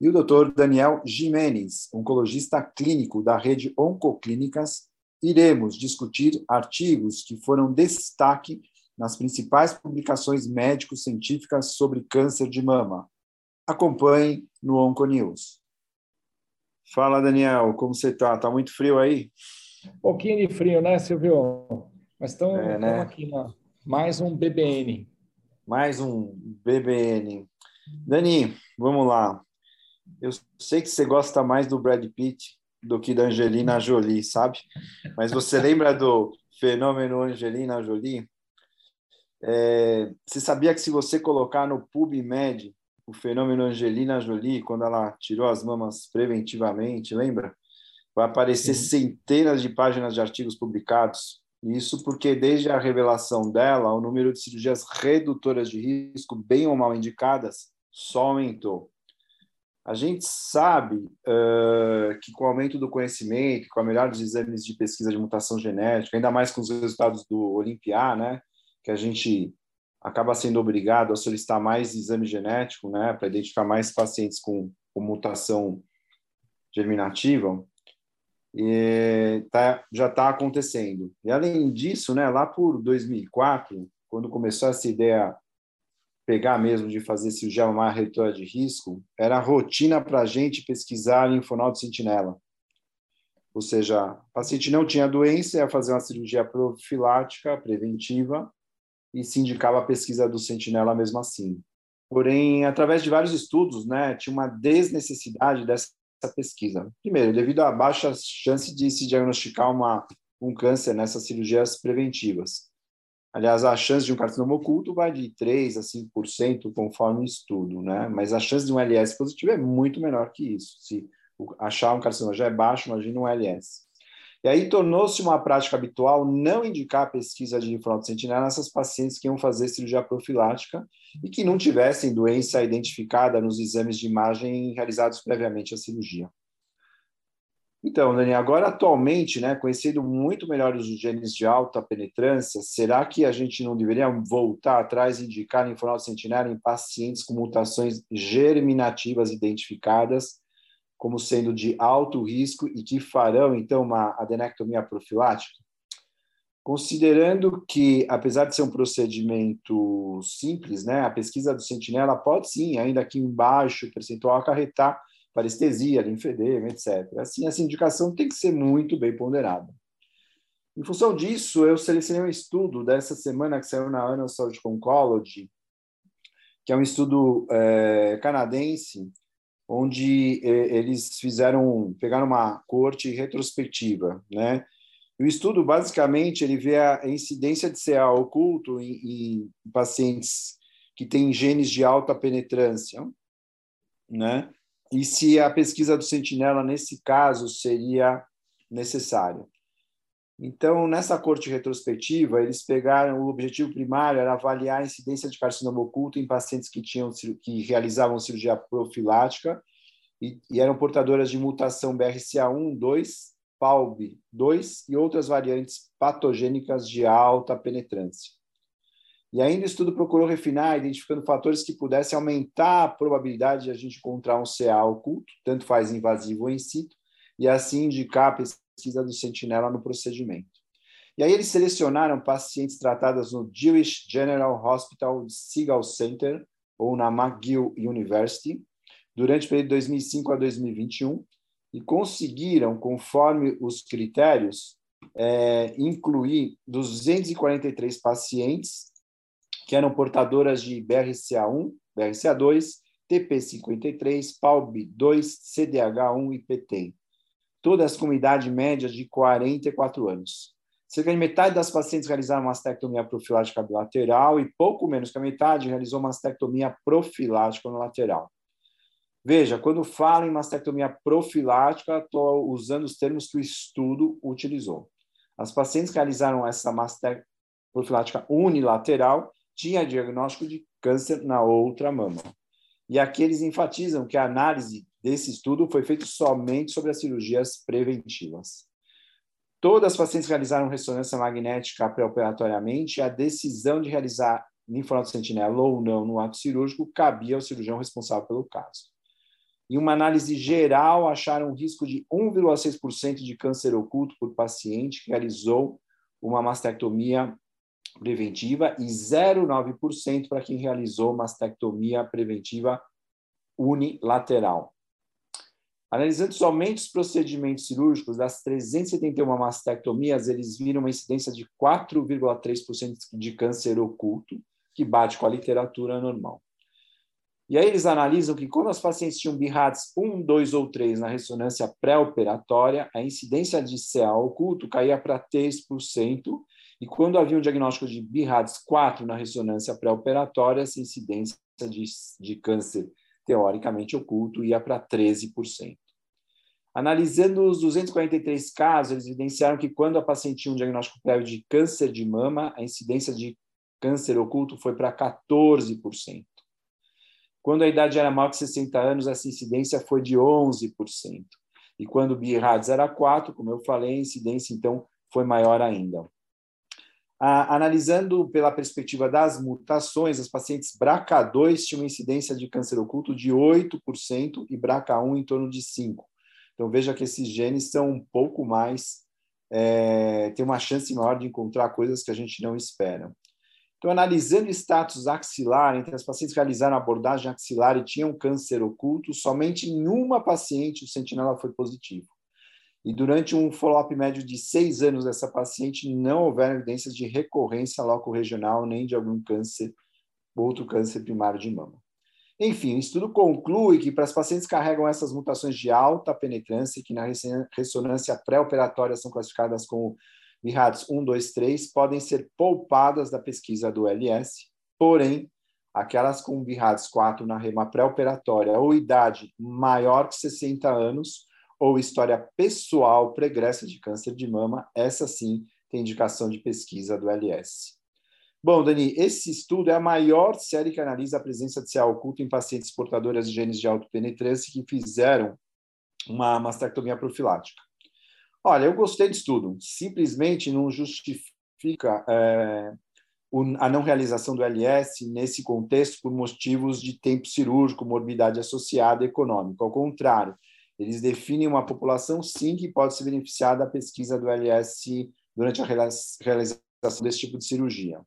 e o Dr. Daniel Jimenez, oncologista clínico da rede Oncoclínicas, iremos discutir artigos que foram destaque nas principais publicações médico-científicas sobre câncer de mama. Acompanhe no Onconews. Fala, Daniel, como você está? Está muito frio aí? Um pouquinho de frio, né, Silvio? Mas estamos é, né? aqui na mais um BBN. Mais um BBN. Dani, vamos lá. Eu sei que você gosta mais do Brad Pitt do que da Angelina Jolie, sabe? Mas você lembra do fenômeno Angelina Jolie? É, você sabia que se você colocar no PubMed o fenômeno Angelina Jolie, quando ela tirou as mamas preventivamente, lembra? Vai aparecer Sim. centenas de páginas de artigos publicados. Isso porque, desde a revelação dela, o número de cirurgias redutoras de risco, bem ou mal indicadas, só aumentou. A gente sabe uh, que, com o aumento do conhecimento, com a melhora dos exames de pesquisa de mutação genética, ainda mais com os resultados do Olimpiá, né? que a gente acaba sendo obrigado a solicitar mais exame genético, né, para identificar mais pacientes com, com mutação germinativa, tá, já está acontecendo. E além disso, né, lá por 2004, quando começou essa ideia pegar mesmo de fazer cirurgia mamária redutora de risco, era rotina para a gente pesquisar linfonal de sentinela. Ou seja, o paciente não tinha doença, ia fazer uma cirurgia profilática, preventiva, e se indicava a pesquisa do Sentinela mesmo assim. Porém, através de vários estudos, né, tinha uma desnecessidade dessa pesquisa. Primeiro, devido à baixa chance de se diagnosticar uma, um câncer nessas cirurgias preventivas. Aliás, a chance de um carcinoma oculto vai de 3 a 5% conforme o estudo, né? Mas a chance de um LS positivo é muito menor que isso. Se achar um carcinoma já é baixo, imagina um LS. E aí tornou-se uma prática habitual não indicar a pesquisa de linfonodo sentinela nessas pacientes que iam fazer cirurgia profilática e que não tivessem doença identificada nos exames de imagem realizados previamente à cirurgia. Então, Dani, agora atualmente, né, conhecendo muito melhor os genes de alta penetrância, será que a gente não deveria voltar atrás e indicar linfonodo sentinela em pacientes com mutações germinativas identificadas como sendo de alto risco e que farão, então, uma adenectomia profilática? Considerando que, apesar de ser um procedimento simples, né, a pesquisa do sentinela pode sim, ainda aqui embaixo, percentual acarretar parestesia, linfedema, etc. Assim, essa indicação tem que ser muito bem ponderada. Em função disso, eu selecionei um estudo dessa semana que saiu na Annals Surgical Oncology, que é um estudo é, canadense, onde eh, eles fizeram, pegaram uma corte retrospectiva, né? O estudo, basicamente, ele vê a incidência de CA oculto em, em pacientes que têm genes de alta penetrância, né? E se a pesquisa do sentinela, nesse caso, seria necessária. Então, nessa corte retrospectiva, eles pegaram o objetivo primário era avaliar a incidência de carcinoma oculto em pacientes que tinham que realizavam cirurgia profilática e, e eram portadoras de mutação BRCA1, 2, PALB2 e outras variantes patogênicas de alta penetrância. E ainda o estudo procurou refinar, identificando fatores que pudessem aumentar a probabilidade de a gente encontrar um CA oculto, tanto faz invasivo ou in situ, e assim indicar a pesquisa do sentinela no procedimento. E aí eles selecionaram pacientes tratadas no Jewish General Hospital Seagull Center ou na McGill University durante o período de 2005 a 2021 e conseguiram, conforme os critérios, é, incluir 243 pacientes que eram portadoras de BRCA1, BRCA2, TP53, PALB2, CDH1 e PTEM todas com idade média de 44 anos. Cerca de metade das pacientes realizaram mastectomia profilática bilateral e pouco menos que a metade realizou mastectomia profilática no lateral. Veja, quando falo em mastectomia profilática, estou usando os termos que o estudo utilizou. As pacientes que realizaram essa mastectomia profilática unilateral tinha diagnóstico de câncer na outra mama. E aqui eles enfatizam que a análise desse estudo foi feita somente sobre as cirurgias preventivas. Todas as pacientes realizaram ressonância magnética pré-operatoriamente a decisão de realizar linfonodo sentinela ou não no ato cirúrgico cabia ao cirurgião responsável pelo caso. Em uma análise geral, acharam um risco de 1,6% de câncer oculto por paciente que realizou uma mastectomia preventiva e 0,9% para quem realizou mastectomia preventiva unilateral. Analisando somente os procedimentos cirúrgicos, das 371 mastectomias, eles viram uma incidência de 4,3% de câncer oculto, que bate com a literatura normal. E aí eles analisam que quando as pacientes tinham BIRADS 1, 2 ou 3 na ressonância pré-operatória, a incidência de CA oculto caía para 3%, e quando havia um diagnóstico de BIRADS 4 na ressonância pré-operatória, essa incidência de, de câncer teoricamente oculto ia para 13%. Analisando os 243 casos, eles evidenciaram que quando a paciente tinha um diagnóstico prévio de câncer de mama, a incidência de câncer oculto foi para 14%. Quando a idade era maior que 60 anos, essa incidência foi de 11%. E quando o BIRADS era 4, como eu falei, a incidência então foi maior ainda. Ah, analisando pela perspectiva das mutações, as pacientes BRCA2 tinham incidência de câncer oculto de 8% e BRCA1 em torno de 5%. Então, veja que esses genes são um pouco mais, é, tem uma chance maior de encontrar coisas que a gente não espera. Então, analisando status axilar, entre as pacientes que realizaram abordagem axilar e tinham câncer oculto, somente em uma paciente o sentinela foi positivo. E durante um follow-up médio de seis anos dessa paciente, não houveram evidências de recorrência loco-regional nem de algum câncer, outro câncer primário de mama. Enfim, o estudo conclui que para as pacientes que carregam essas mutações de alta penetrância, que na ressonância pré-operatória são classificadas como BIRADS 1, 2, 3, podem ser poupadas da pesquisa do LS, porém, aquelas com BIRADS 4 na rema pré-operatória ou idade maior que 60 anos ou história pessoal pregressa de câncer de mama, essa sim tem indicação de pesquisa do LS. Bom, Dani, esse estudo é a maior série que analisa a presença de CA oculto em pacientes portadoras de genes de autopenetrância que fizeram uma mastectomia profilática. Olha, eu gostei do estudo. Simplesmente não justifica é, a não realização do LS nesse contexto por motivos de tempo cirúrgico, morbidade associada e econômico. Ao contrário, eles definem uma população, sim, que pode se beneficiar da pesquisa do LS durante a realização desse tipo de cirurgia.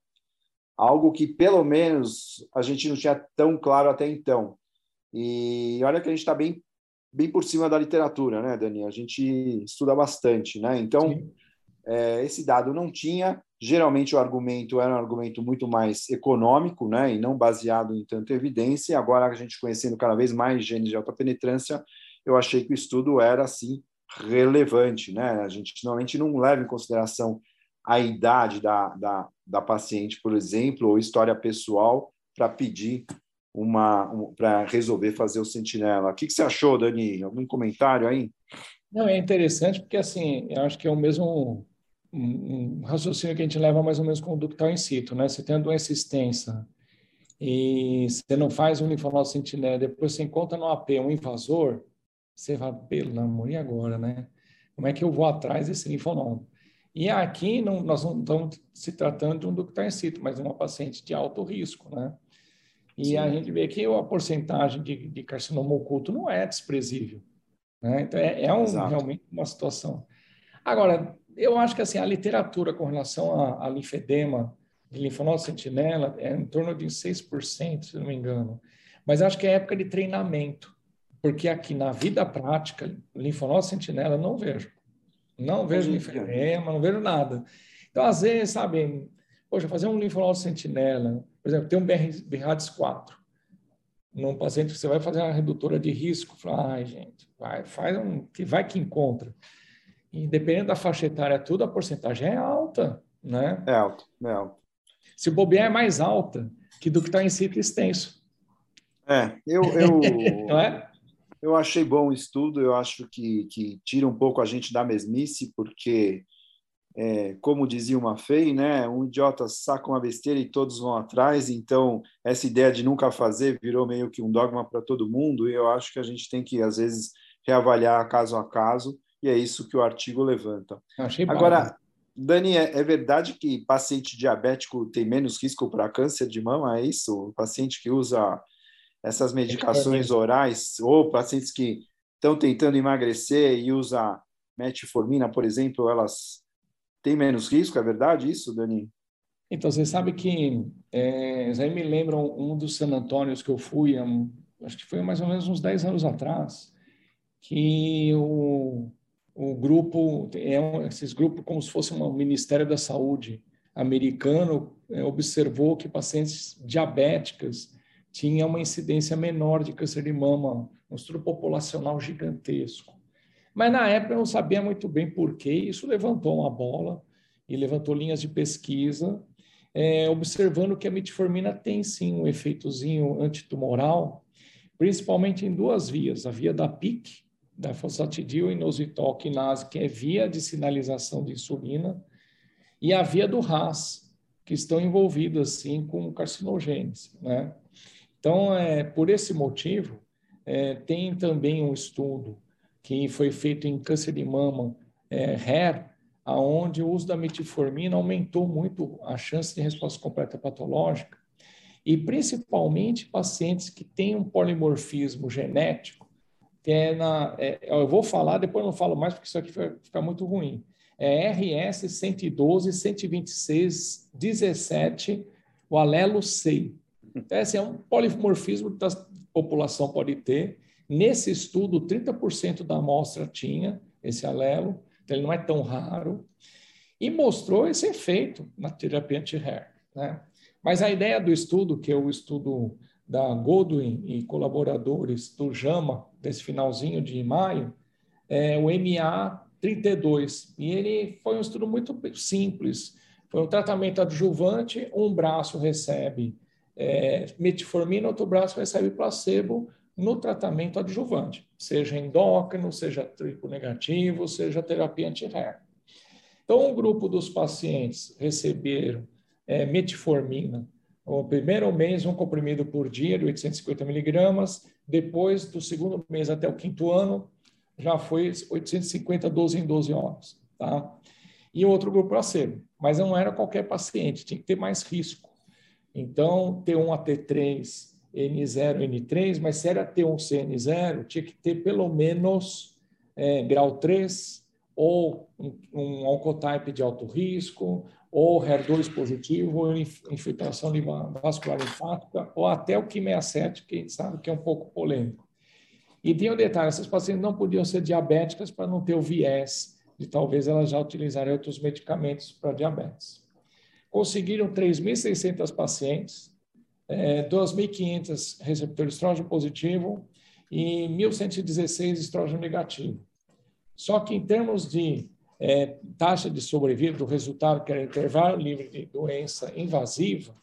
Algo que, pelo menos, a gente não tinha tão claro até então. E olha que a gente está bem, bem por cima da literatura, né, Dani? A gente estuda bastante, né? Então, é, esse dado não tinha. Geralmente, o argumento era um argumento muito mais econômico, né, e não baseado em tanta evidência. Agora, a gente conhecendo cada vez mais genes de alta penetrância, eu achei que o estudo era assim relevante, né? A gente normalmente não leva em consideração a idade da, da, da paciente, por exemplo, ou história pessoal para pedir uma um, para resolver fazer o sentinela. O que, que você achou, Dani? Algum comentário aí? Não, é interessante porque assim, eu acho que é o mesmo um, raciocínio que a gente leva mais ou menos com o ductal in situ, né? Você tem a doença extensa e você não faz um linfonodo sentinela, depois você encontra no AP um invasor, você fala, pelo amor, e agora, né? Como é que eu vou atrás desse linfonodo? E aqui não, nós não estamos se tratando de um situ, mas de uma paciente de alto risco, né? E Sim. a gente vê que a porcentagem de, de carcinoma oculto não é desprezível. Né? Então, é, é um, realmente uma situação. Agora, eu acho que assim, a literatura com relação a, a linfedema de linfonodo sentinela é em torno de 6%, se não me engano. Mas acho que é época de treinamento porque aqui na vida prática, linfonodo sentinela, não vejo. Não vejo linfedema, não vejo nada. Então, às vezes, sabe, poxa, fazer um linfonodo sentinela, por exemplo, tem um BRADS 4, num paciente que você vai fazer uma redutora de risco, fala, ai, gente, vai, faz um, que vai que encontra. E dependendo da faixa etária, tudo, a porcentagem é alta, né? É alta, é alta. Se o bobear é mais alta que do que está em ciclo extenso. É, eu... eu... não é? Eu achei bom o estudo, eu acho que, que tira um pouco a gente da mesmice, porque, é, como dizia uma fei, né, um idiota saca uma besteira e todos vão atrás, então essa ideia de nunca fazer virou meio que um dogma para todo mundo, e eu acho que a gente tem que, às vezes, reavaliar caso a caso, e é isso que o artigo levanta. Achei Agora, Dani, é, é, verdade que paciente diabético tem menos risco para câncer de mama? É isso? O paciente que usa essas medicações orais, ou pacientes que estão tentando emagrecer e usa metformina, por exemplo, elas têm menos risco? É verdade isso, Dani? Então, você sabe que, é, aí me lembram um dos San Antônios que eu fui, acho que foi mais ou menos uns 10 anos atrás, que o o grupo, é um, esses grupos como se fosse um Ministério da Saúde americano, é, observou que pacientes diabéticas tinham uma incidência menor de câncer de mama, um estudo populacional gigantesco. Mas na época eu não sabia muito bem por quê, isso levantou uma bola e levantou linhas de pesquisa, é, observando que a metformina tem sim um efeitozinho antitumoral, principalmente em duas vias, a via da PIC, da fosfatidil quinase, que é via de sinalização de insulina, e a via do RAS, que estão envolvidas, sim, com carcinogênese, né? Então, é, por esse motivo, é, tem também um estudo que foi feito em câncer de mama, é, HER, aonde o uso da metformina aumentou muito a chance de resposta completa patológica, e principalmente pacientes que têm um polimorfismo genético, que é na. É, eu vou falar, depois não falo mais, porque isso aqui vai ficar muito ruim. É RS 112, 126, 17, o alelo C. Então, esse é um polimorfismo que a população pode ter. Nesse estudo, 30% da amostra tinha esse alelo, então ele não é tão raro, e mostrou esse efeito na terapia anti-HER. Né? Mas a ideia do estudo, que é o estudo da Godwin e colaboradores do JAMA, desse finalzinho de maio, é o MA32. E ele foi um estudo muito simples. Foi um tratamento adjuvante, um braço recebe é, metformina, outro braço recebe placebo no tratamento adjuvante, seja endócrino, seja triplo negativo, seja terapia anti-HER. Então, um grupo dos pacientes receberam é, metformina o primeiro mês, um comprimido por dia de 850 miligramas. Depois do segundo mês até o quinto ano, já foi 850 12 em 12 horas. Tá? E outro grupo placebo. Mas não era qualquer paciente, tinha que ter mais risco. Então, T1 a T3, N0, N3, mas se era T1 CN0, tinha que ter pelo menos é, grau 3 ou um, um oncotype de alto risco, ou HER2 positivo, ou infiltração vascular linfática, ou até o Q67, que a gente sabe que é um pouco polêmico. E tem um detalhe, essas pacientes não podiam ser diabéticas para não ter o viés de talvez elas já utilizarem outros medicamentos para diabetes. Conseguiram 3.600 pacientes, é, 2.500 receptores estrógeno positivo e 1.116 estrógeno negativo. Só que em termos de é, taxa de sobrevida do resultado, que era intervalo livre de doença invasiva,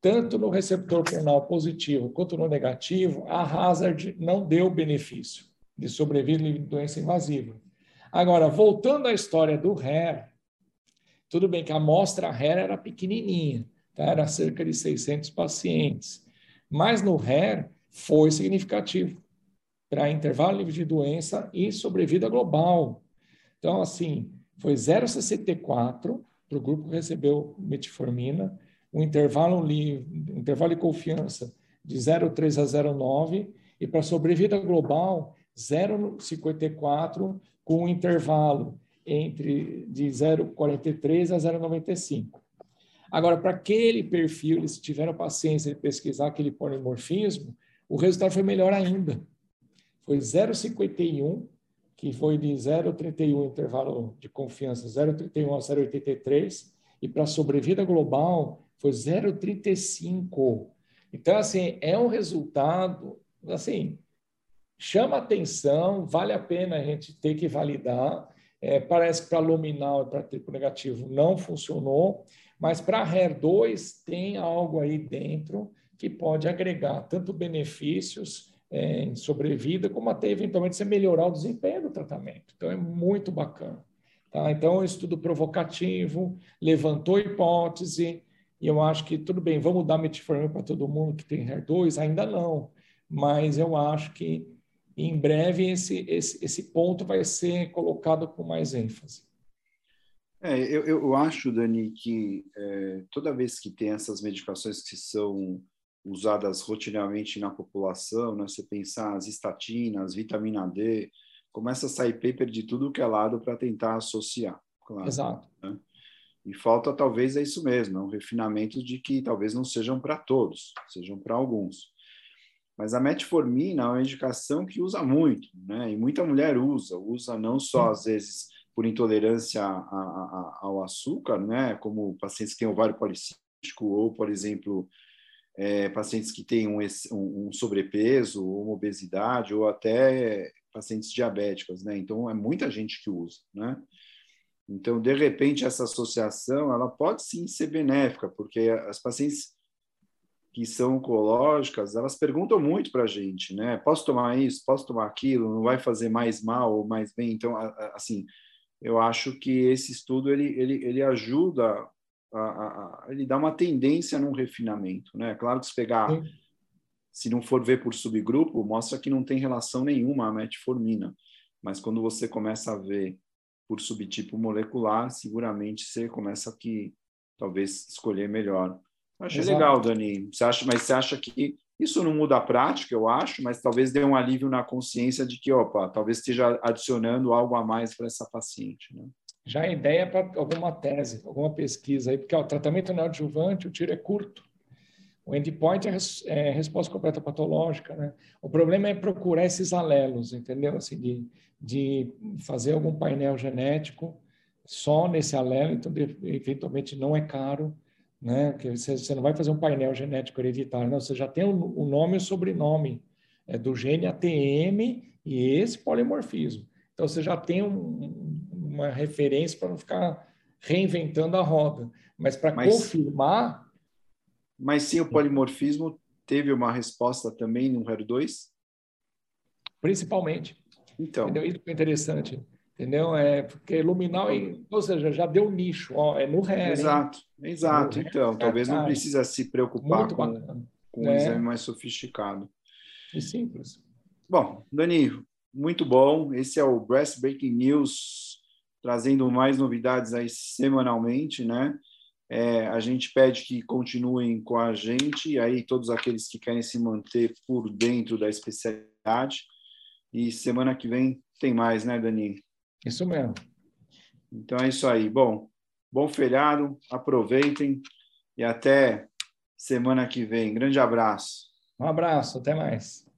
tanto no receptor renal positivo quanto no negativo, a Hazard não deu benefício de sobrevida de doença invasiva. Agora, voltando à história do HER, tudo bem que a amostra HER era pequenininha, tá? era cerca de 600 pacientes, mas no HER foi significativo para intervalo livre de doença e sobrevida global. Então, assim, foi 0,64 para o grupo que recebeu metformina, um intervalo, intervalo de confiança de 0,3 a 0,9 e para sobrevida global 0,54 com um intervalo entre de 0,43 a 0,95. Agora, para aquele perfil, eles tiveram paciência de pesquisar aquele polimorfismo, o resultado foi melhor ainda. Foi 0,51 que foi de 0,31 intervalo de confiança, 0,31 a 0,83, e para sobrevida global foi 0,35. Então, assim, é um resultado, assim, chama atenção, vale a pena a gente ter que validar. É, parece que para luminal e para triplo negativo não funcionou, mas para HER2 tem algo aí dentro que pode agregar tanto benefícios é, em sobrevida, como até eventualmente você melhorar o desempenho do tratamento. Então, é muito bacana. Tá? Então, é um estudo provocativo, levantou hipótese, e eu acho que tudo bem, vamos dar metformina para todo mundo que tem HER2? Ainda não, mas eu acho que em breve esse, esse, esse ponto vai ser colocado com mais ênfase. É, eu, eu acho, Dani, que é, toda vez que tem essas medicações que são usadas rotineiramente na população, né, você pensar as estatinas, vitamina D, começa a sair paper de tudo que é lado para tentar associar. Claro, Exato. Né? E falta talvez é isso mesmo, é um refinamento de que talvez não sejam para todos, sejam para alguns. Mas a metformina é uma indicação que usa muito, né? E muita mulher usa, usa não só às vezes por intolerância a, a, ao açúcar, né? Como pacientes que têm ovário policístico ou, por exemplo, é, pacientes que têm um, um, sobrepeso ou uma obesidade ou até pacientes diabéticas, né? Então é muita gente que usa, né? Então, de repente, essa associação ela pode sim ser benéfica, porque as pacientes que são oncológicas, elas perguntam muito para a gente, né? Posso tomar isso? Posso tomar aquilo? Não vai fazer mais mal ou mais bem? Então, assim, eu acho que esse estudo ele, ele, ele ajuda a, a, a ele dá uma tendência num refinamento, né? Claro que se pegar, sim. se não for ver por subgrupo, mostra que não tem relação nenhuma a metformina, mas quando você começa a ver por subtipo molecular, seguramente você começa aqui talvez escolher melhor. Achei Exato. legal, Dani. Você acha, mas você acha que isso não muda a prática, eu acho, mas talvez dê um alívio na consciência de que, opa, talvez esteja adicionando algo a mais para essa paciente, né? Já a ideia para alguma tese, alguma pesquisa aí, porque ó, o tratamento neoadjuvante, o tiro é curto. O endpoint é, res, é resposta completa patológica, né? O problema é procurar esses alelos, entendeu? Assim, de, de fazer algum painel genético só nesse alelo, então eventualmente não é caro, né? Que você, você não vai fazer um painel genético hereditário, não, você já tem o, o nome e o sobrenome é do gene ATM e esse polimorfismo. Então você já tem um, uma referência para não ficar reinventando a roda, mas para confirmar. Mas sim, o polimorfismo teve uma resposta também no HER2? Principalmente. Então. Entendeu? Isso é interessante. Entendeu? É porque luminal, ou seja, já deu nicho, ó, é no ré. Exato, hein? exato. Então, talvez não precisa se preocupar com, com um é. exame mais sofisticado. E simples. Bom, Dani, muito bom. Esse é o Breast Breaking News, trazendo mais novidades aí semanalmente, né? É, a gente pede que continuem com a gente, e aí todos aqueles que querem se manter por dentro da especialidade. E semana que vem tem mais, né, Dani? Isso mesmo. Então é isso aí. Bom, bom feriado, aproveitem e até semana que vem. Grande abraço. Um abraço, até mais.